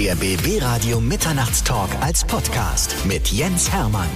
Der BB Radio Mitternachtstalk als Podcast mit Jens Hermann.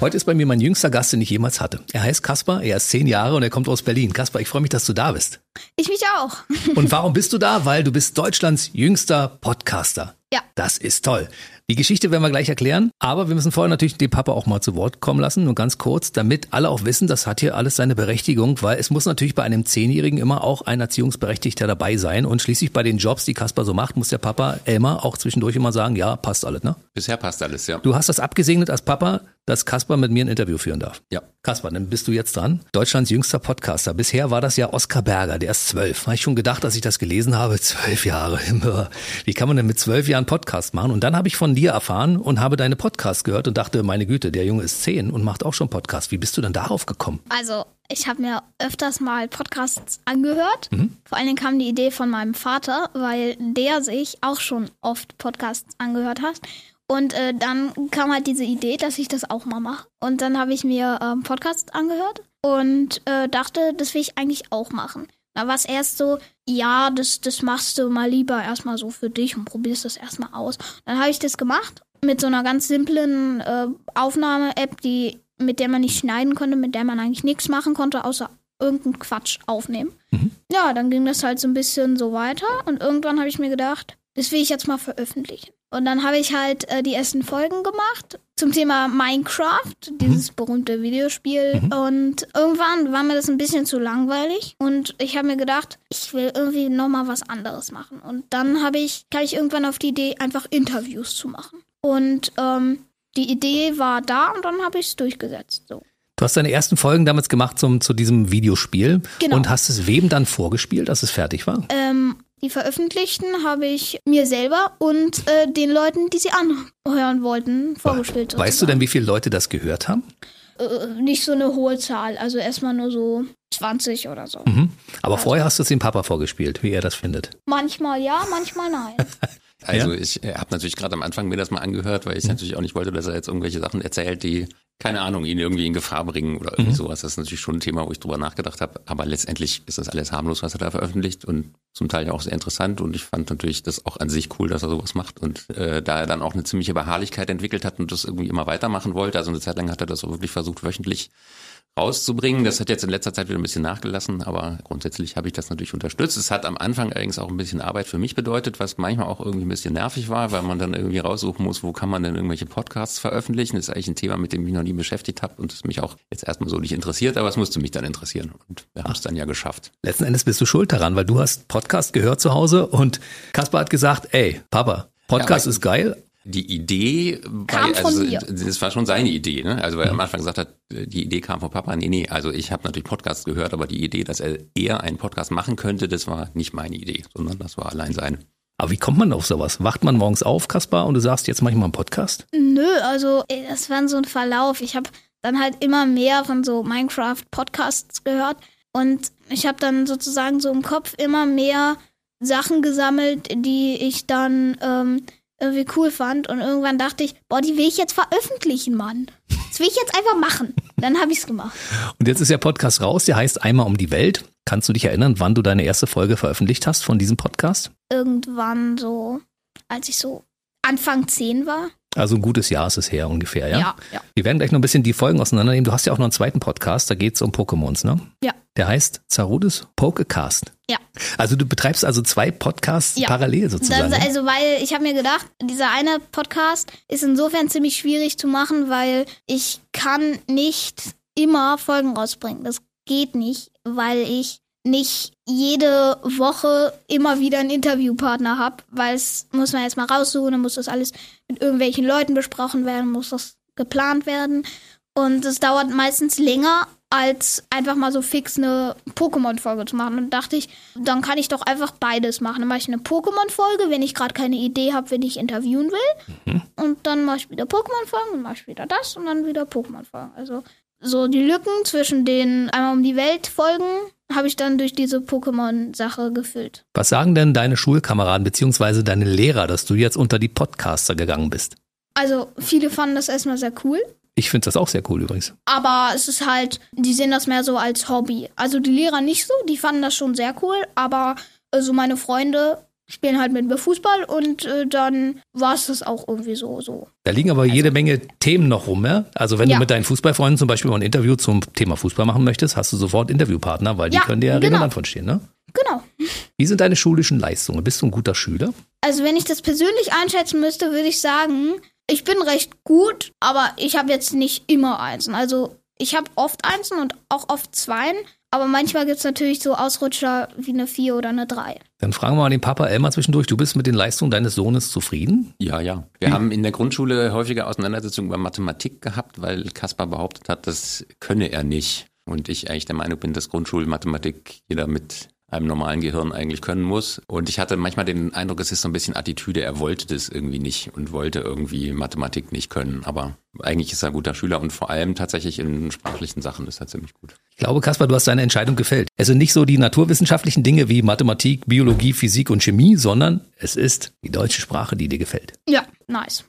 Heute ist bei mir mein jüngster Gast, den ich jemals hatte. Er heißt Kaspar, er ist zehn Jahre und er kommt aus Berlin. Kaspar, ich freue mich, dass du da bist. Ich mich auch. Und warum bist du da? Weil du bist Deutschlands jüngster Podcaster. Ja. Das ist toll. Die Geschichte werden wir gleich erklären, aber wir müssen vorher natürlich den Papa auch mal zu Wort kommen lassen, nur ganz kurz, damit alle auch wissen, das hat hier alles seine Berechtigung, weil es muss natürlich bei einem Zehnjährigen immer auch ein Erziehungsberechtigter dabei sein und schließlich bei den Jobs, die Kaspar so macht, muss der Papa Elmar auch zwischendurch immer sagen, ja, passt alles, ne? Bisher passt alles, ja. Du hast das abgesegnet als Papa, dass Kaspar mit mir ein Interview führen darf. Ja. Kaspar, dann bist du jetzt dran. Deutschlands jüngster Podcaster. Bisher war das ja Oskar Berger, der ist zwölf. Habe ich schon gedacht, dass ich das gelesen habe. Zwölf Jahre. Wie kann man denn mit zwölf Jahren Podcast machen? Und dann habe ich von dir erfahren und habe deine Podcasts gehört und dachte, meine Güte, der Junge ist zehn und macht auch schon Podcasts. Wie bist du denn darauf gekommen? Also, ich habe mir öfters mal Podcasts angehört. Mhm. Vor allen Dingen kam die Idee von meinem Vater, weil der sich auch schon oft Podcasts angehört hat. Und äh, dann kam halt diese Idee, dass ich das auch mal mache. Und dann habe ich mir ähm, Podcasts angehört und äh, dachte, das will ich eigentlich auch machen. Da war es erst so, ja, das, das machst du mal lieber erstmal so für dich und probierst das erstmal aus. Dann habe ich das gemacht mit so einer ganz simplen äh, Aufnahme-App, die, mit der man nicht schneiden konnte, mit der man eigentlich nichts machen konnte, außer irgendeinen Quatsch aufnehmen. Ja, dann ging das halt so ein bisschen so weiter und irgendwann habe ich mir gedacht, das will ich jetzt mal veröffentlichen. Und dann habe ich halt äh, die ersten Folgen gemacht zum Thema Minecraft, dieses berühmte Videospiel. Und irgendwann war mir das ein bisschen zu langweilig. Und ich habe mir gedacht, ich will irgendwie nochmal was anderes machen. Und dann habe ich, kam ich irgendwann auf die Idee, einfach Interviews zu machen. Und ähm, die Idee war da und dann habe ich es durchgesetzt. So. Du hast deine ersten Folgen damals gemacht zum, zu diesem Videospiel Genau. und hast es wem dann vorgespielt, dass es fertig war? Ähm, die veröffentlichten habe ich mir selber und äh, den Leuten, die sie anhören wollten, vorgespielt. Weißt du denn, wie viele Leute das gehört haben? Äh, nicht so eine hohe Zahl, also erstmal nur so 20 oder so. Mhm. Aber vorher hast du es dem Papa vorgespielt, wie er das findet. Manchmal ja, manchmal nein. Also Ja? ich äh, habe natürlich gerade am Anfang mir das mal angehört, weil ich natürlich auch nicht wollte, dass er jetzt irgendwelche Sachen erzählt, die, keine Ahnung, ihn irgendwie in Gefahr bringen oder irgendwie sowas. Das ist natürlich schon ein Thema, wo ich drüber nachgedacht habe. Aber letztendlich ist das alles harmlos, was er da veröffentlicht und zum Teil ja auch sehr interessant. Und ich fand natürlich das auch an sich cool, dass er sowas macht. Und äh, da er dann auch eine ziemliche Beharrlichkeit entwickelt hat und das irgendwie immer weitermachen wollte, also eine Zeit lang hat er das auch wirklich versucht, wöchentlich rauszubringen. Das hat jetzt in letzter Zeit wieder ein bisschen nachgelassen, aber grundsätzlich habe ich das natürlich unterstützt. Es hat am Anfang allerdings auch ein bisschen Arbeit für mich bedeutet, was manchmal auch irgendwie ein bisschen nervig war, weil man dann irgendwie raussuchen muss, wo kann man denn irgendwelche Podcasts veröffentlichen. Das ist eigentlich ein Thema, mit dem ich noch nie beschäftigt habe und das mich auch jetzt erstmal so nicht interessiert, aber es musste mich dann interessieren und wir haben es dann ja geschafft. Letzten Endes bist du schuld daran, weil du hast Podcast gehört zu Hause und Kaspar hat gesagt, ey, Papa, Podcast Ja, ist geil. Die Idee, Kam bei, von also mir. das war schon seine Idee, ne? Also weil er am Anfang gesagt hat, die Idee kam von Papa. Nee, nee, also ich habe natürlich Podcasts gehört, aber die Idee, dass er eher einen Podcast machen könnte, das war nicht meine Idee, sondern das war allein seine. Aber wie kommt man auf sowas? Wacht man morgens auf, Kaspar, und du sagst, jetzt mach ich mal einen Podcast? Nö, also ey, das war so ein Verlauf. Ich habe dann halt immer mehr von so Minecraft-Podcasts gehört und ich habe dann sozusagen so im Kopf immer mehr Sachen gesammelt, die ich dann ähm, irgendwie cool fand und irgendwann dachte ich, boah, die will ich jetzt veröffentlichen, Mann. Das will ich jetzt einfach machen. Dann habe ich's gemacht. Und jetzt ist der Podcast raus, der heißt Einmal um die Welt. Kannst du dich erinnern, wann du deine erste Folge veröffentlicht hast von diesem Podcast? Irgendwann so, als ich so Anfang 10 war. Also ein gutes Jahr ist es her ungefähr, ja? Ja, ja. Wir werden gleich noch ein bisschen die Folgen auseinandernehmen. Du hast ja auch noch einen zweiten Podcast, da geht es um Pokémons, ne? Ja. Der heißt Zarudis Pokecast. Ja. Also du betreibst also zwei Podcasts Ja. parallel sozusagen. Das, also, weil ich habe mir gedacht, dieser eine Podcast ist insofern ziemlich schwierig zu machen, weil ich kann nicht immer Folgen rausbringen. Das geht nicht, weil ich nicht jede Woche immer wieder einen Interviewpartner habe, weil es muss man jetzt mal raussuchen, dann muss das alles mit irgendwelchen Leuten besprochen werden, muss das geplant werden und es dauert meistens länger als einfach mal so fix eine Pokémon-Folge zu machen. Und dachte ich, dann kann ich doch einfach beides machen. Dann mache ich eine Pokémon-Folge, wenn ich gerade keine Idee habe, wen ich interviewen will. Und dann mache ich wieder Pokémon-Folgen, dann mache ich wieder das und dann wieder Pokémon-Folgen. Also so die Lücken zwischen den einmal um die Welt Folgen habe ich dann durch diese Pokémon-Sache gefüllt. Was sagen denn deine Schulkameraden beziehungsweise deine Lehrer, dass du jetzt unter die Podcaster gegangen bist? Also viele fanden das erstmal sehr cool. Ich finde das auch sehr cool übrigens. Aber es ist halt, die sehen das mehr so als Hobby. Also die Lehrer nicht so, die fanden das schon sehr cool, aber also meine Freunde spielen halt mit mir Fußball und äh, dann war es das auch irgendwie so. so. Da liegen aber jede Menge Themen noch rum, ja? Also wenn Ja. du mit deinen Fußballfreunden zum Beispiel mal ein Interview zum Thema Fußball machen möchtest, hast du sofort Interviewpartner, weil die Ja, können dir ja genau. redundant von stehen, ne? Genau. Wie sind deine schulischen Leistungen? Bist du ein guter Schüler? Also wenn ich das persönlich einschätzen müsste, würde ich sagen, ich bin recht gut, aber ich habe jetzt nicht immer Einsen. Also ich habe oft Einsen und auch oft Zweien, aber manchmal gibt es natürlich so Ausrutscher wie eine Vier oder eine Drei. Dann fragen wir mal den Papa Elmar zwischendurch. Du bist mit den Leistungen deines Sohnes zufrieden? Ja, ja. Wir haben in der Grundschule häufige Auseinandersetzungen über Mathematik gehabt, weil Kaspar behauptet hat, das könne er nicht. Und ich eigentlich der Meinung bin, dass Grundschulmathematik jeder mit einem normalen Gehirn eigentlich können muss. Und ich hatte manchmal den Eindruck, es ist so ein bisschen Attitüde, er wollte das irgendwie nicht und wollte irgendwie Mathematik nicht können. Aber eigentlich ist er ein guter Schüler und vor allem tatsächlich in sprachlichen Sachen ist er ziemlich gut. Ich glaube, Kaspar, du hast deine Entscheidung gefällt. Es sind nicht so die naturwissenschaftlichen Dinge wie Mathematik, Biologie, Physik und Chemie, sondern es ist die deutsche Sprache, die dir gefällt. Ja, nice.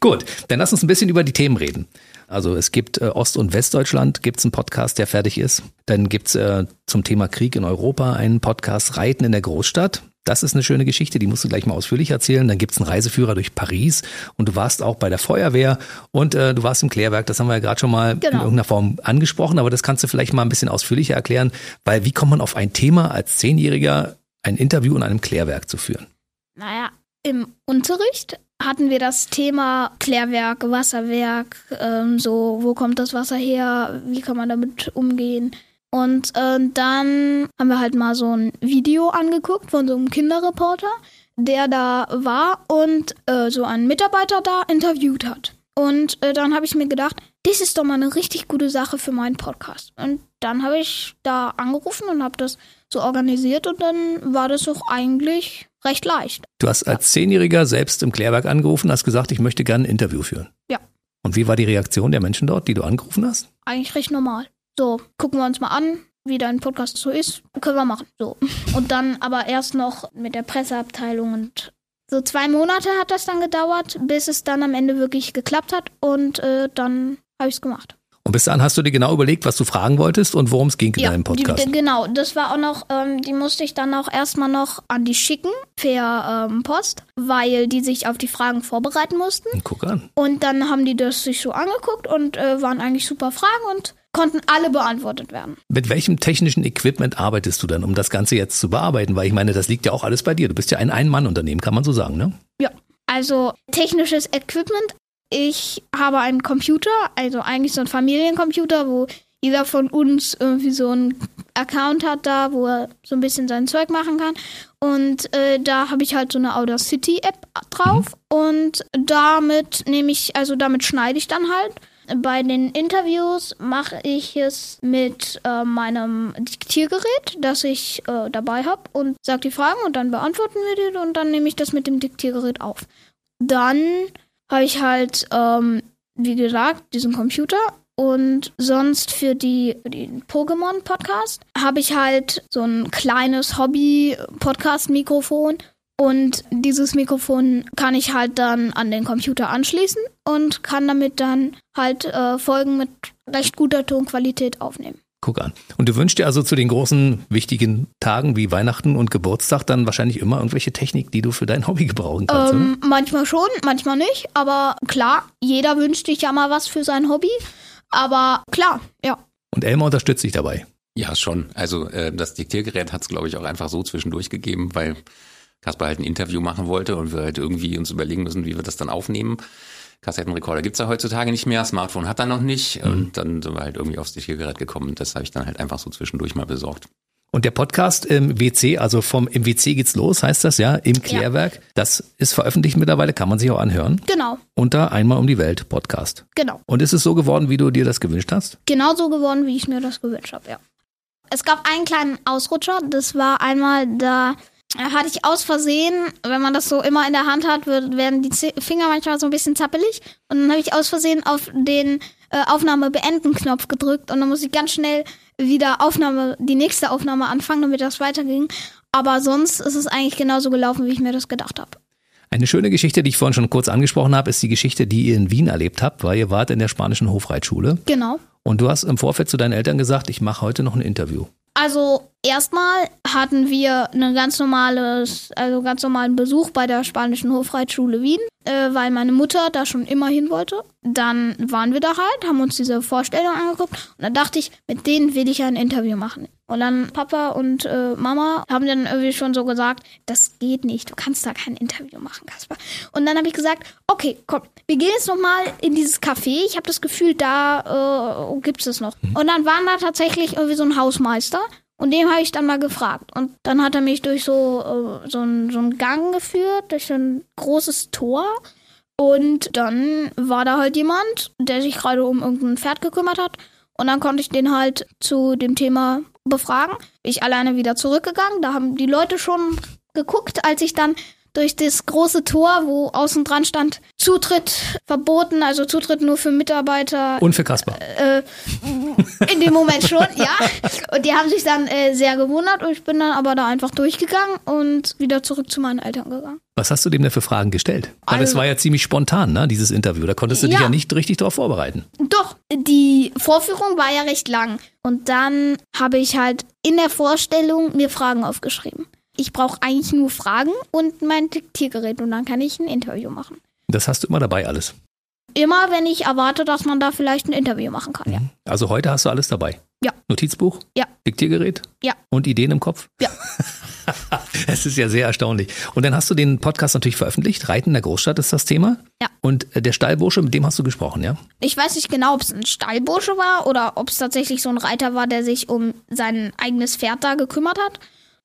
Gut, dann lass uns ein bisschen über die Themen reden. Also es gibt äh, Ost- und Westdeutschland, gibt es einen Podcast, der fertig ist. Dann gibt es äh, zum Thema Krieg in Europa einen Podcast Reiten in der Großstadt. Das ist eine schöne Geschichte, die musst du gleich mal ausführlich erzählen. Dann gibt es einen Reiseführer durch Paris und du warst auch bei der Feuerwehr und äh, du warst im Klärwerk. Das haben wir ja gerade schon mal in Genau. irgendeiner Form angesprochen, aber das kannst du vielleicht mal ein bisschen ausführlicher erklären, weil wie kommt man auf ein Thema als Zehnjähriger ein Interview in einem Klärwerk zu führen? Naja, im Unterricht hatten wir das Thema Klärwerk, Wasserwerk, ähm, so, wo kommt das Wasser her, wie kann man damit umgehen. Und äh, dann haben wir halt mal so ein Video angeguckt von so einem Kinderreporter, der da war und äh, so einen Mitarbeiter da interviewt hat. Und äh, dann habe ich mir gedacht, das ist doch mal eine richtig gute Sache für meinen Podcast. Und dann habe ich da angerufen und habe das so organisiert und dann war das auch eigentlich recht leicht. Du hast als Zehnjähriger selbst im Klärwerk angerufen, hast gesagt, ich möchte gerne ein Interview führen. Ja. Und wie war die Reaktion der Menschen dort, die du angerufen hast? Eigentlich recht normal. So, gucken wir uns mal an, wie dein Podcast so ist. Können wir machen. So. Und dann aber erst noch mit der Presseabteilung und so zwei Monate hat das dann gedauert, bis es dann am Ende wirklich geklappt hat und äh, dann habe ich es gemacht. Und bis dahin hast du dir genau überlegt, was du fragen wolltest und worum es ging in deinem Podcast. die, genau, das war auch noch, ähm, die musste ich dann auch erstmal noch an die schicken, per ähm, Post, weil die sich auf die Fragen vorbereiten mussten. Guck an. Und dann haben die das sich so angeguckt und äh, waren eigentlich super Fragen und konnten alle beantwortet werden. Mit welchem technischen Equipment arbeitest du dann, um das Ganze jetzt zu bearbeiten? Weil ich meine, das liegt ja auch alles bei dir. Du bist ja ein Ein-Mann-Unternehmen, kann man so sagen, ne? Ja, also technisches Equipment. Ich habe einen Computer, also eigentlich so ein Familiencomputer, wo jeder von uns irgendwie so einen Account hat da, wo er so ein bisschen sein Zeug machen kann. Und äh, da habe ich halt so eine Audacity-App drauf. Und damit nehme ich, also damit schneide ich dann halt. Bei den Interviews mache ich es mit äh, meinem Diktiergerät, das ich äh, dabei habe und sage die Fragen und dann beantworten wir die und dann nehme ich das mit dem Diktiergerät auf. Dann habe ich halt, ähm, wie gesagt, diesen Computer und sonst für die, für den Pokémon-Podcast habe ich halt so ein kleines Hobby-Podcast-Mikrofon und dieses Mikrofon kann ich halt dann an den Computer anschließen und kann damit dann halt äh, Folgen mit recht guter Tonqualität aufnehmen. Guck an. Und du wünschst dir also zu den großen, wichtigen Tagen wie Weihnachten und Geburtstag dann wahrscheinlich immer irgendwelche Technik, die du für dein Hobby gebrauchen kannst, oder? Ähm, manchmal schon, manchmal nicht. Aber klar, jeder wünscht sich ja mal was für sein Hobby. Aber klar, ja. Und Elmar unterstützt dich dabei. Ja, schon. Also äh, das Diktiergerät hat es, glaube ich, auch einfach so zwischendurch gegeben, weil Kaspar halt ein Interview machen wollte und wir halt irgendwie uns überlegen müssen, wie wir das dann aufnehmen. Kassettenrekorder gibt's ja heutzutage nicht mehr, Smartphone hat er noch nicht und dann sind wir halt irgendwie aufs Diktiergerät gekommen und das habe ich dann halt einfach so zwischendurch mal besorgt. Und der Podcast im WC, also vom im WC geht's los, heißt das ja, im Klärwerk, das ist veröffentlicht mittlerweile, kann man sich auch anhören. Genau, Unter Einmal um die Welt Podcast. genau. Und ist es so geworden, wie du dir das gewünscht hast? Genau so geworden, wie ich mir das gewünscht habe, ja. Es gab einen kleinen Ausrutscher. Das war einmal, da hatte ich aus Versehen, wenn man das so immer in der Hand hat, werden die Finger manchmal so ein bisschen zappelig. Und dann habe ich aus Versehen auf den äh, Aufnahme beenden Knopf gedrückt und dann muss ich ganz schnell wieder Aufnahme, die nächste Aufnahme anfangen, damit das weiterging. Aber sonst ist es eigentlich genauso gelaufen, wie ich mir das gedacht habe. Eine schöne Geschichte, die ich vorhin schon kurz angesprochen habe, ist die Geschichte, die ihr in Wien erlebt habt, weil ihr wart in der spanischen Hofreitschule Genau. und du hast im Vorfeld zu deinen Eltern gesagt, ich mache heute noch ein Interview. Also erstmal hatten wir ein ganz normales, also ganz normalen Besuch bei der spanischen Hofreitschule Wien, äh, weil meine Mutter da schon immer hin wollte. Dann waren wir da halt, haben uns diese Vorstellung angeguckt und dann dachte ich, mit denen will ich ein Interview machen. Und dann Papa und äh, Mama haben dann irgendwie schon so gesagt, das geht nicht, du kannst da kein Interview machen, Kasper. Und dann habe ich gesagt, okay, komm, wir gehen jetzt nochmal in dieses Café. Ich habe das Gefühl, da äh, gibt es noch. Und dann waren da tatsächlich irgendwie so ein Hausmeister und dem habe ich dann mal gefragt. Und dann hat er mich durch so, äh, so, ein, so einen Gang geführt, durch so ein großes Tor. Und dann war da halt jemand, der sich gerade um irgendein Pferd gekümmert hat. Und dann konnte ich den halt zu dem Thema befragen. Bin ich alleine wieder zurückgegangen. Da haben die Leute schon geguckt, als ich dann durch das große Tor, wo außen dran stand, Zutritt verboten, also Zutritt nur für Mitarbeiter. Und für Kasper. Äh, in dem Moment schon, ja. Und die haben sich dann äh, sehr gewundert und ich bin dann aber da einfach durchgegangen und wieder zurück zu meinen Eltern gegangen. Was hast du dem denn für Fragen gestellt? Weil es Also- war ja ziemlich spontan, ne, dieses Interview. Da konntest du dich Ja. ja nicht richtig darauf vorbereiten. Doch, die Vorführung war ja recht lang. Und dann habe ich halt in der Vorstellung mir Fragen aufgeschrieben. Ich brauche eigentlich nur Fragen und mein Diktiergerät und dann kann ich ein Interview machen. Das hast du immer dabei alles. Immer wenn ich erwarte, dass man da vielleicht ein Interview machen kann, ja. Also heute hast du alles dabei. Ja. Notizbuch? Ja. Diktiergerät? Ja. Und Ideen im Kopf? Ja. Es ist ja sehr erstaunlich. Und dann hast du den Podcast natürlich veröffentlicht. Reiten in der Großstadt ist das Thema. Ja. Und äh, der Stallbursche, mit dem hast du gesprochen, ja? Ich weiß nicht genau, ob es ein Stallbursche war oder ob es tatsächlich so ein Reiter war, der sich um sein eigenes Pferd da gekümmert hat.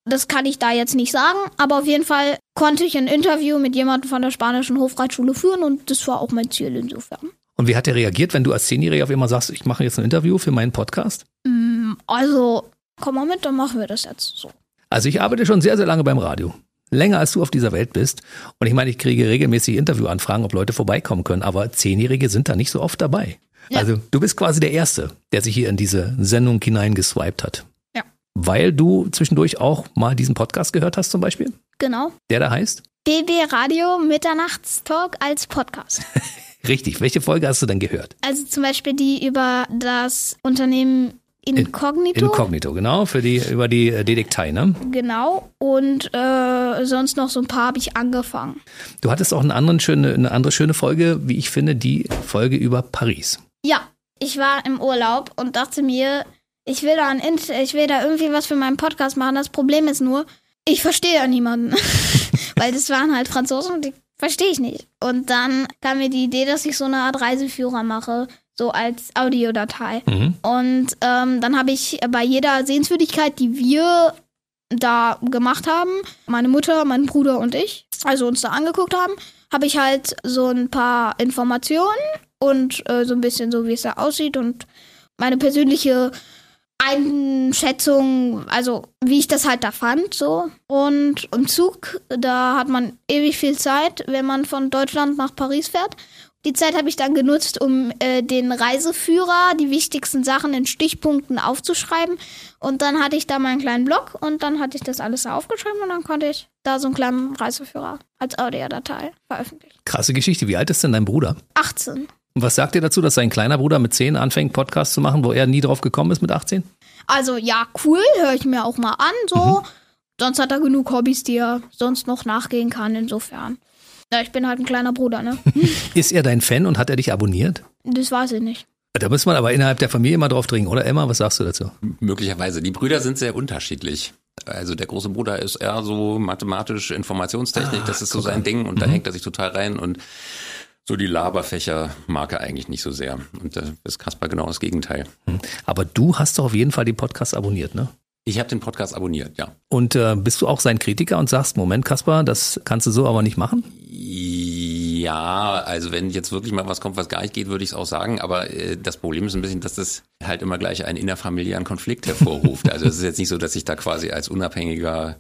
Das kann ich da jetzt nicht sagen, aber auf jeden Fall konnte ich ein Interview mit jemandem von der spanischen Hofreitschule führen und das war auch mein Ziel insofern. Und wie hat der reagiert, wenn du als Zehnjähriger auf einmal sagst, ich mache jetzt ein Interview für meinen Podcast? Mm, Also, komm mal mit, dann machen wir das jetzt so. Also ich arbeite schon sehr, sehr lange beim Radio. Länger als du auf dieser Welt bist. Und ich meine, ich kriege regelmäßig Interviewanfragen, ob Leute vorbeikommen können. Aber Zehnjährige sind da nicht so oft dabei. Ja. Also du bist quasi der Erste, der sich hier in diese Sendung hineingeswiped hat. Weil du zwischendurch auch mal diesen Podcast gehört hast zum Beispiel, Genau. der da heißt. BB Radio Mitternachtstalk als Podcast. Richtig, welche Folge hast du denn gehört? Also zum Beispiel die über das Unternehmen Incognito. Inkognito, genau, für die, über die äh, Detektei, ne? Genau. Und äh, sonst noch so ein paar habe ich angefangen. Du hattest auch eine, anderen schöne, eine andere schöne Folge, wie ich finde, die Folge über Paris. Ja, ich war im Urlaub und dachte mir, ich will da ein Int ich will da irgendwie was für meinen Podcast machen. Das Problem ist nur, ich verstehe ja niemanden. Weil das waren halt Franzosen und die verstehe ich nicht. Und dann kam mir die Idee, dass ich so eine Art Reiseführer mache, so als Audiodatei. Mhm. Und ähm, dann habe ich bei jeder Sehenswürdigkeit, die wir da gemacht haben, meine Mutter, mein Bruder und ich, also uns da angeguckt haben, habe ich halt so ein paar Informationen und äh, so ein bisschen so, wie es da aussieht und meine persönliche Einschätzung, also wie ich das halt da fand, so. Und im Zug, da hat man ewig viel Zeit, wenn man von Deutschland nach Paris fährt. Die Zeit habe ich dann genutzt, um äh, den Reiseführer, die wichtigsten Sachen in Stichpunkten aufzuschreiben. Und dann hatte ich da meinen kleinen Blog und dann hatte ich das alles da aufgeschrieben und dann konnte ich da so einen kleinen Reiseführer als Audiodatei veröffentlichen. Krasse Geschichte. Wie alt ist denn dein Bruder? 18. Und was sagt ihr dazu, dass sein kleiner Bruder mit 10 anfängt, Podcasts zu machen, wo er nie drauf gekommen ist mit 18? Also ja, cool, höre ich mir auch mal an, so. Sonst hat er genug Hobbys, die er sonst noch nachgehen kann, insofern. Ja, ich bin halt ein kleiner Bruder, ne? Ist er dein Fan und hat er dich abonniert? Das weiß ich nicht. Da muss man aber innerhalb der Familie immer drauf dringen, oder Emma? Was sagst du dazu? Möglicherweise. Die Brüder sind sehr unterschiedlich. Also der große Bruder ist eher so mathematisch Informationstechnik, Ah, das ist so sein an. Ding und da Mhm. hängt er sich total rein und so die Laberfächer mag er eigentlich nicht so sehr. Und da ist Kaspar genau das Gegenteil. Aber du hast doch auf jeden Fall die Podcasts abonniert, ne? Ich habe den Podcast abonniert, ja. Und äh, bist du auch sein Kritiker und sagst, Moment, Kaspar, das kannst du so aber nicht machen? Ja, also wenn jetzt wirklich mal was kommt, was gar nicht geht, würde ich es auch sagen. Aber äh, das Problem ist ein bisschen, dass das halt immer gleich einen innerfamiliären Konflikt hervorruft. also es ist jetzt nicht so, dass ich da quasi als unabhängiger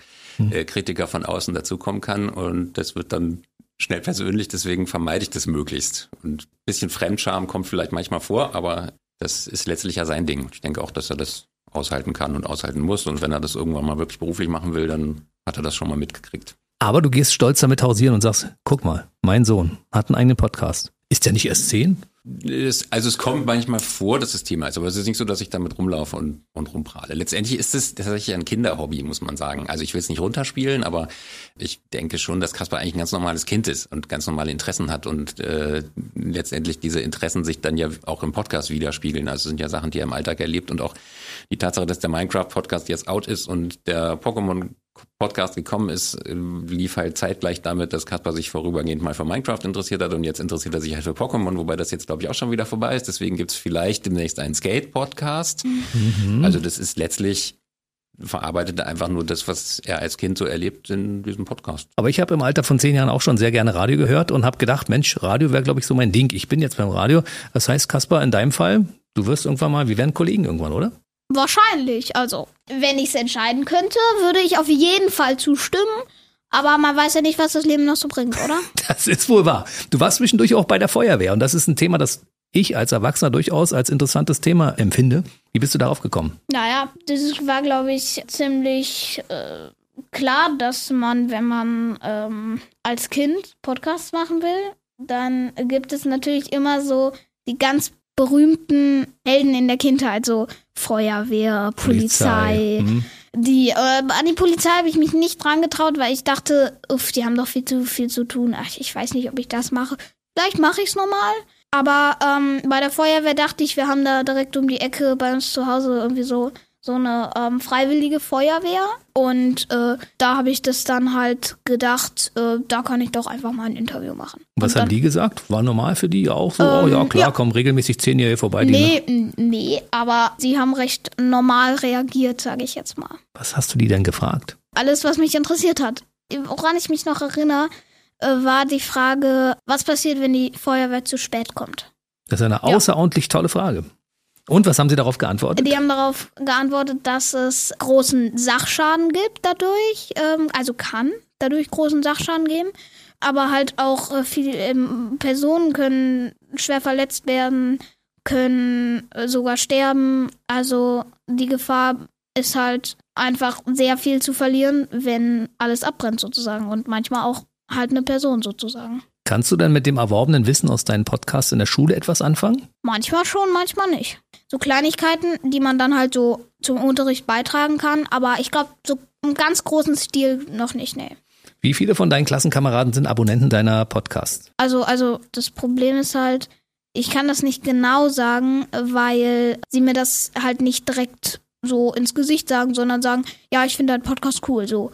äh, Kritiker von außen dazukommen kann. Und das wird dann schnell persönlich, deswegen vermeide ich das möglichst. Und ein bisschen Fremdscham kommt vielleicht manchmal vor, aber das ist letztlich ja sein Ding. Ich denke auch, dass er das aushalten kann und aushalten muss. Und wenn er das irgendwann mal wirklich beruflich machen will, dann hat er das schon mal mitgekriegt. Aber du gehst stolz damit hausieren und sagst, guck mal, mein Sohn hat einen eigenen Podcast. Ist der nicht erst zehn? Es, also es kommt manchmal vor, dass das Thema ist, aber es ist nicht so, dass ich damit rumlaufe und, und rumprahle. Letztendlich ist es tatsächlich ein Kinderhobby, muss man sagen. Also ich will es nicht runterspielen, aber ich denke schon, dass Kasper eigentlich ein ganz normales Kind ist und ganz normale Interessen hat und äh, letztendlich diese Interessen sich dann ja auch im Podcast widerspiegeln. Also es sind ja Sachen, die er im Alltag erlebt und auch die Tatsache, dass der Minecraft-Podcast jetzt out ist und der Pokémon Podcast gekommen ist, lief halt zeitgleich damit, dass Kaspar sich vorübergehend mal für Minecraft interessiert hat und jetzt interessiert er sich halt für Pokémon, wobei das jetzt, glaube ich, auch schon wieder vorbei ist. Deswegen gibt's vielleicht demnächst einen Skate-Podcast. Mhm. Also das ist letztlich verarbeitet er einfach nur das, was er als Kind so erlebt in diesem Podcast. Aber ich habe im Alter von zehn Jahren auch schon sehr gerne Radio gehört und habe gedacht, Mensch, Radio wäre, glaube ich, so mein Ding. Ich bin jetzt beim Radio. Das heißt, Kaspar, in deinem Fall, du wirst irgendwann mal, wir werden Kollegen irgendwann, oder? Wahrscheinlich. Also, wenn ich es entscheiden könnte, würde ich auf jeden Fall zustimmen. Aber man weiß ja nicht, was das Leben noch so bringt, oder? Das ist wohl wahr. Du warst zwischendurch auch bei der Feuerwehr und das ist ein Thema, das ich als Erwachsener durchaus als interessantes Thema empfinde. Wie bist du darauf gekommen? Naja, das war, glaube ich, ziemlich äh, klar, dass man, wenn man ähm, als Kind Podcasts machen will, dann gibt es natürlich immer so die ganz berühmten Helden in der Kindheit, so Feuerwehr, Polizei. Polizei. Mhm. Die, äh, an die Polizei habe ich mich nicht dran getraut, weil ich dachte, uff, die haben doch viel zu viel zu tun. Ach, ich weiß nicht, ob ich das mache. Vielleicht mache ich es nochmal. Aber ähm, bei der Feuerwehr dachte ich, wir haben da direkt um die Ecke bei uns zu Hause irgendwie so so eine ähm, freiwillige Feuerwehr. Und äh, da habe ich das dann halt gedacht, äh, da kann ich doch einfach mal ein Interview machen. Was und haben die gesagt? War normal für die auch so? Ähm, oh ja, klar, ja. kommen regelmäßig zehn Jahre vorbei. Nee, ne? nee, aber sie haben recht normal reagiert, sage ich jetzt mal. Was hast du die denn gefragt? Alles, was mich interessiert hat. Woran ich mich noch erinnere, äh, war die Frage, was passiert, wenn die Feuerwehr zu spät kommt? Das ist eine außerordentlich ja. tolle Frage. Und was haben Sie darauf geantwortet? Die haben darauf geantwortet, dass es großen Sachschaden gibt dadurch, ähm, also kann dadurch großen Sachschaden geben, aber halt auch äh, viele ähm, Personen können schwer verletzt werden, können äh, sogar sterben. Also die Gefahr ist halt einfach sehr viel zu verlieren, wenn alles abbrennt sozusagen und manchmal auch halt eine Person sozusagen. Kannst du denn mit dem erworbenen Wissen aus deinen Podcasts in der Schule etwas anfangen? Manchmal schon, manchmal nicht. So Kleinigkeiten, die man dann halt so zum Unterricht beitragen kann, aber ich glaube, so im ganz großen Stil noch nicht, nee. Wie viele von deinen Klassenkameraden sind Abonnenten deiner Podcasts? Also, also das Problem ist halt, ich kann das nicht genau sagen, weil sie mir das halt nicht direkt so ins Gesicht sagen, sondern sagen, ja, ich finde deinen Podcast cool, so.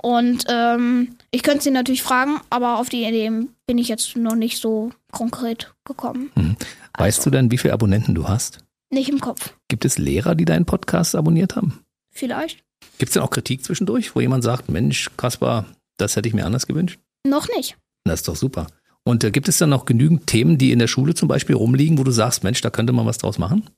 Und ähm, ich könnte sie natürlich fragen, aber auf die Idee bin ich jetzt noch nicht so konkret gekommen. Mhm. Weißt also, du denn, wie viele Abonnenten du hast? Nicht im Kopf. Gibt es Lehrer, die deinen Podcast abonniert haben? Vielleicht. Gibt es denn auch Kritik zwischendurch, wo jemand sagt, Mensch, Kaspar, das hätte ich mir anders gewünscht? Noch nicht. Das ist doch super. Und äh, gibt es dann noch genügend Themen, die in der Schule zum Beispiel rumliegen, wo du sagst, Mensch, da könnte man was draus machen?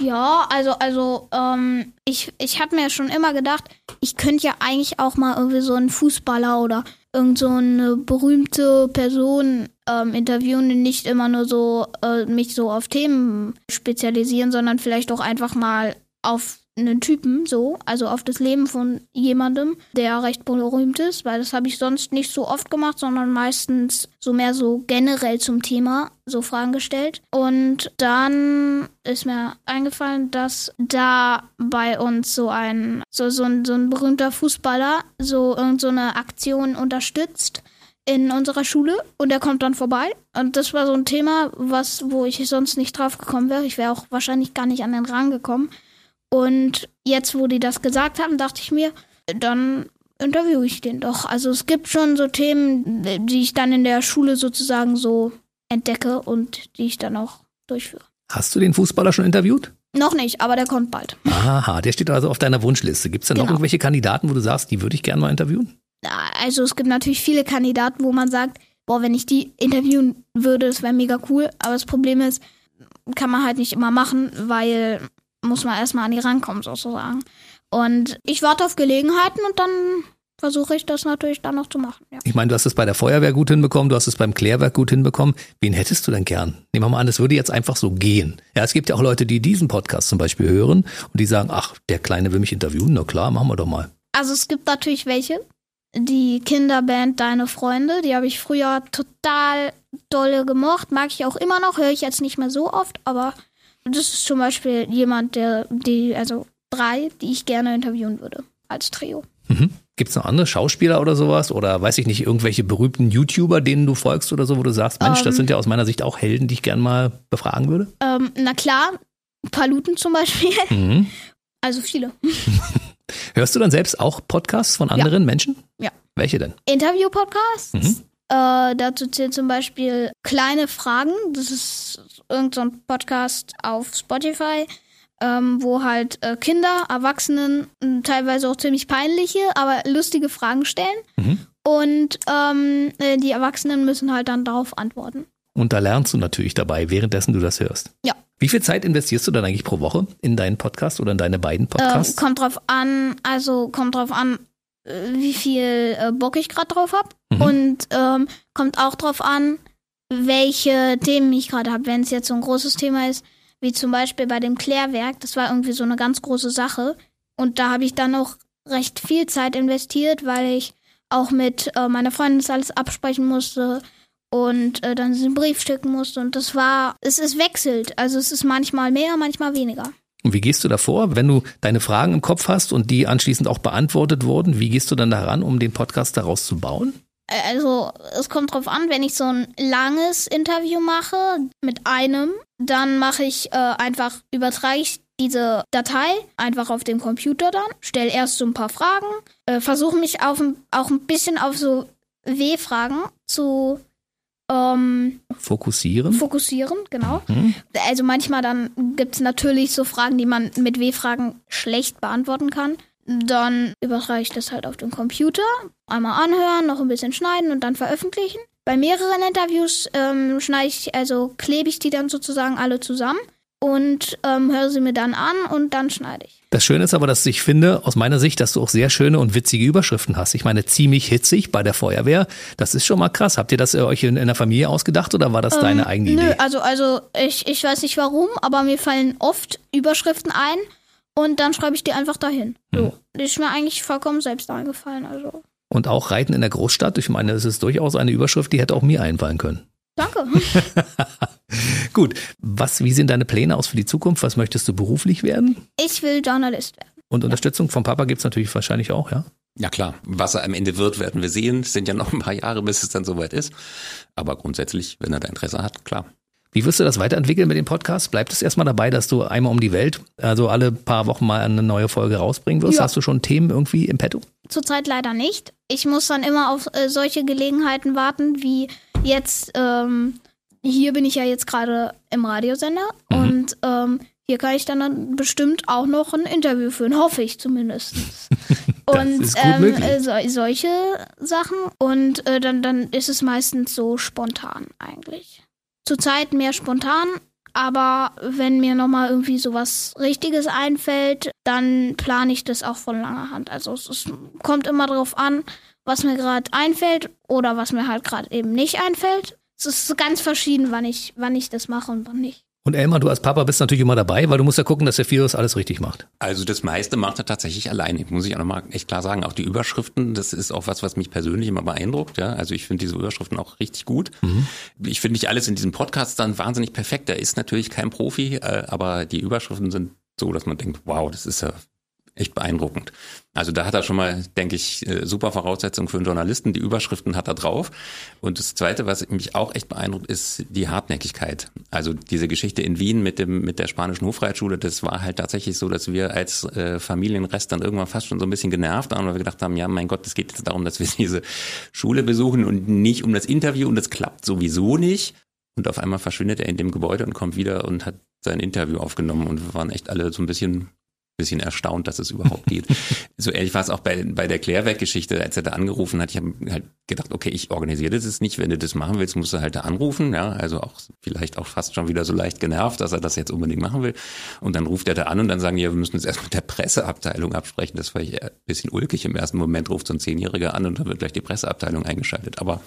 Ja, also, also, ähm, ich, ich habe mir schon immer gedacht, ich könnte ja eigentlich auch mal irgendwie so einen Fußballer oder irgend so eine berühmte Person ähm, interviewen und nicht immer nur so äh, mich so auf Themen spezialisieren, sondern vielleicht auch einfach mal auf einen Typen, so, also auf das Leben von jemandem, der recht berühmt ist, weil das habe ich sonst nicht so oft gemacht, sondern meistens so mehr so generell zum Thema so Fragen gestellt. Und dann ist mir eingefallen, dass da bei uns so ein, so, so ein, so ein berühmter Fußballer so irgendeine so Aktion unterstützt in unserer Schule und er kommt dann vorbei. Und das war so ein Thema, was, wo ich sonst nicht drauf gekommen wäre. Ich wäre auch wahrscheinlich gar nicht an den Rang gekommen. Und jetzt, wo die das gesagt haben, dachte ich mir, dann interviewe ich den doch. Also es gibt schon so Themen, die ich dann in der Schule sozusagen so entdecke und die ich dann auch durchführe. Hast du den Fußballer schon interviewt? Noch nicht, aber der kommt bald. Aha, der steht also auf deiner Wunschliste. Gibt es da noch genau. irgendwelche Kandidaten, wo du sagst, die würde ich gerne mal interviewen? Also es gibt natürlich viele Kandidaten, wo man sagt, boah, wenn ich die interviewen würde, das wäre mega cool. Aber das Problem ist, kann man halt nicht immer machen, weil muss man erstmal an die rankommen sozusagen. Und ich warte auf Gelegenheiten und dann versuche ich das natürlich dann noch zu machen. Ja. Ich meine, du hast es bei der Feuerwehr gut hinbekommen, du hast es beim Klärwerk gut hinbekommen. Wen hättest du denn gern? Nehmen wir mal an, es würde jetzt einfach so gehen. Ja, es gibt ja auch Leute, die diesen Podcast zum Beispiel hören und die sagen, ach, der Kleine will mich interviewen, na klar, machen wir doch mal. Also es gibt natürlich welche, die Kinderband Deine Freunde. Die habe ich früher total dolle gemocht. Mag ich auch immer noch, höre ich jetzt nicht mehr so oft, aber das ist zum Beispiel jemand, der, die, also drei, die ich gerne interviewen würde als Trio. Mhm. Gibt es noch andere Schauspieler oder sowas? Oder weiß ich nicht, irgendwelche berühmten YouTuber, denen du folgst oder so, wo du sagst, Mensch, Ähm. das sind ja aus meiner Sicht auch Helden, die ich gern mal befragen würde? Ähm, na klar, Paluten zum Beispiel. Mhm. Also viele. Hörst du dann selbst auch Podcasts von anderen Menschen? Ja. Welche denn? Interview-Podcasts. Mhm. Äh, dazu zählt zum Beispiel Kleine Fragen. Das ist irgendein so Podcast auf Spotify, ähm, wo halt äh, Kinder, Erwachsenen, m, teilweise auch ziemlich peinliche, aber lustige Fragen stellen. Mhm. Und ähm, äh, die Erwachsenen müssen halt dann darauf antworten. Und da lernst du natürlich dabei, währenddessen du das hörst. Ja. Wie viel Zeit investierst du dann eigentlich pro Woche in deinen Podcast oder in deine beiden Ähm, Podcasts? kommt drauf an, also kommt drauf an, wie viel äh, Bock ich gerade drauf habe. Mhm. Und ähm, kommt auch drauf an, welche Themen ich gerade habe. Wenn es jetzt so ein großes Thema ist, wie zum Beispiel bei dem Klärwerk, das war irgendwie so eine ganz große Sache. Und da habe ich dann auch recht viel Zeit investiert, weil ich auch mit äh, meiner Freundin das alles absprechen musste und äh, dann einen Brief schicken musste. Und das war, es ist wechselt. Also es ist manchmal mehr, manchmal weniger. Und wie gehst du davor, wenn du deine Fragen im Kopf hast und die anschließend auch beantwortet wurden? Wie gehst du dann daran, um den Podcast daraus zu bauen? Also, es kommt drauf an, wenn ich so ein langes Interview mache mit einem, dann mache ich äh, einfach, übertrage ich diese Datei einfach auf dem Computer dann, stelle erst so ein paar Fragen, äh, versuche mich auf, auch ein bisschen auf so W-Fragen zu ähm, Fokussieren? fokussieren, genau. Hm? Also manchmal dann gibt es natürlich so Fragen, die man mit W-Fragen schlecht beantworten kann. Dann übertrage ich das halt auf den Computer, einmal anhören, noch ein bisschen schneiden und dann veröffentlichen. Bei mehreren Interviews ähm, schneide ich, also klebe ich die dann sozusagen alle zusammen und ähm, höre sie mir dann an und dann schneide ich. Das Schöne ist aber, dass ich finde, aus meiner Sicht, dass du auch sehr schöne und witzige Überschriften hast. Ich meine, ziemlich hitzig bei der Feuerwehr. Das ist schon mal krass. Habt ihr das äh, euch in, in der Familie ausgedacht oder war das deine eigene Ähm, Nö, Idee? also, also ich, ich weiß nicht warum, aber mir fallen oft Überschriften ein und dann schreibe ich die einfach dahin. So. Die ist mir eigentlich vollkommen selbst eingefallen. Also, Und auch Reiten in der Großstadt. Ich meine, es ist durchaus eine Überschrift, die hätte auch mir einfallen können. danke. Gut. Was, wie sehen deine Pläne aus für die Zukunft? Was möchtest du beruflich werden? Ich will Journalist werden. Und Unterstützung vom Papa gibt's natürlich wahrscheinlich auch, ja? Ja klar, was er am Ende wird, werden wir sehen. Es sind ja noch ein paar Jahre, bis es dann soweit ist. Aber grundsätzlich, wenn er da Interesse hat, klar. Wie wirst du das weiterentwickeln mit dem Podcast? Bleibt es erstmal dabei, dass du einmal um die Welt, also alle paar Wochen mal eine neue Folge rausbringen wirst? Ja. Hast du schon Themen irgendwie im Petto? Zurzeit leider nicht. Ich muss dann immer auf äh, solche Gelegenheiten warten, wie jetzt, ähm, hier bin ich ja jetzt gerade im Radiosender Mhm. und ähm, hier kann ich dann, dann bestimmt auch noch ein Interview führen, hoffe ich zumindest. und ähm, äh, so, solche Sachen und äh, dann, dann ist es meistens so spontan eigentlich. Zurzeit mehr spontan, aber wenn mir nochmal irgendwie sowas Richtiges einfällt, dann plane ich das auch von langer Hand. Also es, es kommt immer drauf an, was mir gerade einfällt oder was mir halt gerade eben nicht einfällt. Es ist so ganz verschieden, wann ich, wann ich das mache und wann nicht. Und Elmar, du als Papa bist natürlich immer dabei, weil du musst ja gucken, dass der Fios alles richtig macht. Also das meiste macht er tatsächlich alleine, muss ich auch nochmal echt klar sagen. Auch die Überschriften, das ist auch was, was mich persönlich immer beeindruckt. Ja, Also ich finde diese Überschriften auch richtig gut. Ich finde nicht alles in diesem Podcast dann wahnsinnig perfekt. Er ist natürlich kein Profi, äh, aber die Überschriften sind so, dass man denkt, wow, das ist ja echt beeindruckend. Also da hat er schon mal, denke ich, äh, super Voraussetzungen für einen Journalisten. Die Überschriften hat er drauf. Und das Zweite, was mich auch echt beeindruckt, ist die Hartnäckigkeit. Also diese Geschichte in Wien mit dem mit der spanischen Hofreitschule, das war halt tatsächlich so, dass wir als äh, Familienrest dann irgendwann fast schon so ein bisschen genervt waren, weil wir gedacht haben, ja, mein Gott, es geht jetzt darum, dass wir diese Schule besuchen und nicht um das Interview und das klappt sowieso nicht. Und auf einmal verschwindet er in dem Gebäude und kommt wieder und hat sein Interview aufgenommen und wir waren echt alle so ein bisschen bisschen erstaunt, dass es überhaupt geht. so ehrlich war es auch bei, bei der Klärwerk-Geschichte, als er da angerufen hat. Ich habe halt gedacht, okay, ich organisiere das jetzt nicht. Wenn du das machen willst, musst du halt da anrufen. Ja, also auch vielleicht auch fast schon wieder so leicht genervt, dass er das jetzt unbedingt machen will. Und dann ruft er da an und dann sagen die, ja, wir müssen uns erst mit der Presseabteilung absprechen. Das war ich ein bisschen ulkig. Im ersten Moment ruft so ein Zehnjähriger an und dann wird gleich die Presseabteilung eingeschaltet. Aber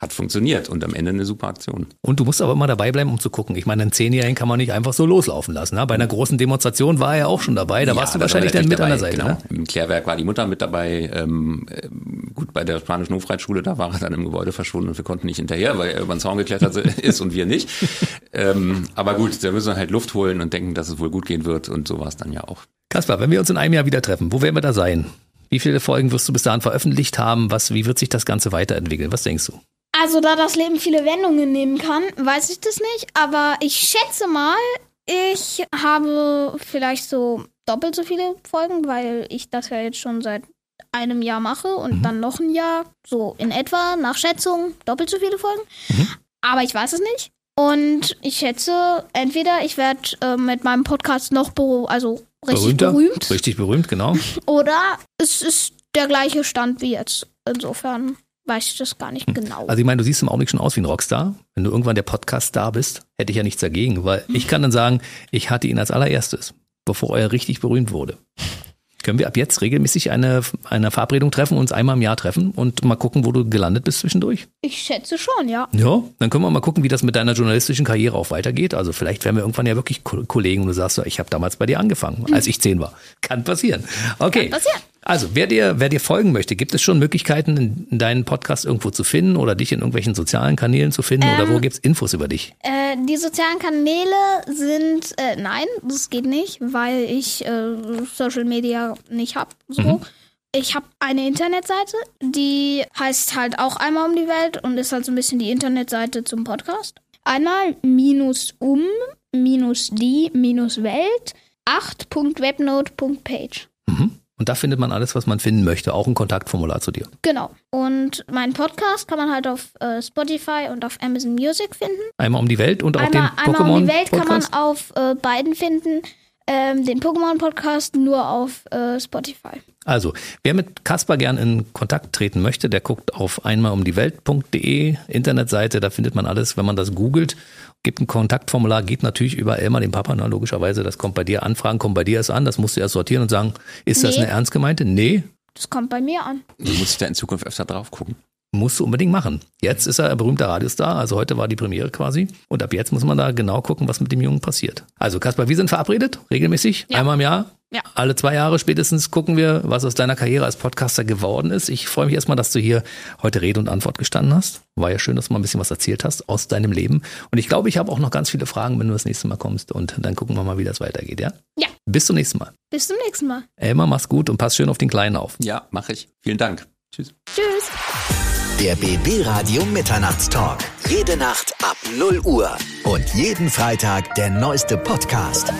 hat funktioniert und am Ende eine super Aktion. Und du musst aber immer dabei bleiben, um zu gucken. Ich meine, einen Zehnjährigen kann man nicht einfach so loslaufen lassen. Ne? Bei einer großen Demonstration war er auch schon dabei. Da Ja, warst du wahrscheinlich war dann mit an der Seite. Genau. Ne? Im Klärwerk war die Mutter mit dabei. Ähm, ähm, gut, bei der spanischen Hofreitschule, da war er dann im Gebäude verschwunden und wir konnten nicht hinterher, weil er über den Zaun geklettert ist und wir nicht. Ähm, aber gut, da müssen wir halt Luft holen und denken, dass es wohl gut gehen wird und so war es dann ja auch. Kaspar, wenn wir uns in einem Jahr wieder treffen, wo werden wir da sein? Wie viele Folgen wirst du bis dahin veröffentlicht haben? Was, wie wird sich das Ganze weiterentwickeln? Was denkst du? Also, da das Leben viele Wendungen nehmen kann, weiß ich das nicht. Aber ich schätze mal, ich habe vielleicht so doppelt so viele Folgen, weil ich das ja jetzt schon seit einem Jahr mache und dann noch ein Jahr. So in etwa, nach Schätzung, doppelt so viele Folgen. Aber ich weiß es nicht. Und ich schätze, entweder ich werde äh, mit meinem Podcast noch also richtig Berühmter? berühmt Richtig berühmt, genau. oder es ist der gleiche Stand wie jetzt. Insofern weiß ich das gar nicht genau. Also ich meine, du siehst im Augenblick schon aus wie ein Rockstar. Wenn du irgendwann der Podcast-Star bist, hätte ich ja nichts dagegen, weil ich kann dann sagen, ich hatte ihn als allererstes, bevor er richtig berühmt wurde. Können wir ab jetzt regelmäßig eine, eine Verabredung treffen, uns einmal im Jahr treffen und mal gucken, wo du gelandet bist zwischendurch? ich schätze schon, ja. Ja, dann können wir mal gucken, wie das mit deiner journalistischen Karriere auch weitergeht. Also vielleicht werden wir irgendwann ja wirklich Ko- Kollegen und du sagst, ich habe damals bei dir angefangen, als ich zehn war. Kann passieren. Okay. Kann passieren. Also, wer dir, wer dir folgen möchte, gibt es schon Möglichkeiten, in, in deinen Podcast irgendwo zu finden oder dich in irgendwelchen sozialen Kanälen zu finden oder wo gibt's Infos über dich? Äh, die sozialen Kanäle sind, äh, nein, das geht nicht, weil ich äh, Social Media nicht habe. So. Ich habe eine Internetseite, die heißt halt auch einmal um die Welt und ist halt so ein bisschen die Internetseite zum Podcast. Einmal minus um minus die minus Welt 8.webnote.page. Mhm. Und da findet man alles, was man finden möchte, auch ein Kontaktformular zu dir. Genau. Und meinen Podcast kann man halt auf äh, Spotify und auf Amazon Music finden. Einmal um die Welt und auch Einmal, den einmal um die Welt kann man auf äh, beiden finden. Ähm, den Pokémon-Podcast nur auf äh, Spotify. Also, wer mit Kasper gern in Kontakt treten möchte, der guckt auf einmalumdiewelt.de Internetseite, da findet man alles, wenn man das googelt, gibt ein Kontaktformular, geht natürlich über Elmar, den Papa, na, logischerweise, das kommt bei dir, Anfragen kommen bei dir erst an, das musst du erst sortieren und sagen, ist das Nee. eine ernst gemeinte? Nee, Das kommt bei mir an. Du musst da in Zukunft öfter drauf gucken. musst du unbedingt machen. Jetzt ist er ein berühmter Radiostar, also heute war die Premiere quasi. Und ab jetzt muss man da genau gucken, was mit dem Jungen passiert. Also Kaspar, wir sind verabredet, regelmäßig, Ja. einmal im Jahr. Ja. Alle zwei Jahre spätestens gucken wir, was aus deiner Karriere als Podcaster geworden ist. Ich freue mich erstmal, dass du hier heute Rede und Antwort gestanden hast. War ja schön, dass du mal ein bisschen was erzählt hast aus deinem Leben. Und ich glaube, ich habe auch noch ganz viele Fragen, wenn du das nächste Mal kommst. Und dann gucken wir mal, wie das weitergeht, ja? Ja. Bis zum nächsten Mal. Bis zum nächsten Mal. Elmar, mach's gut und pass schön auf den Kleinen auf. Ja, mache ich. Vielen Dank. Tschüss. Tschüss. Der BB Radio Mitternachtstalk. Jede Nacht ab 0 Uhr. Und jeden Freitag der neueste Podcast.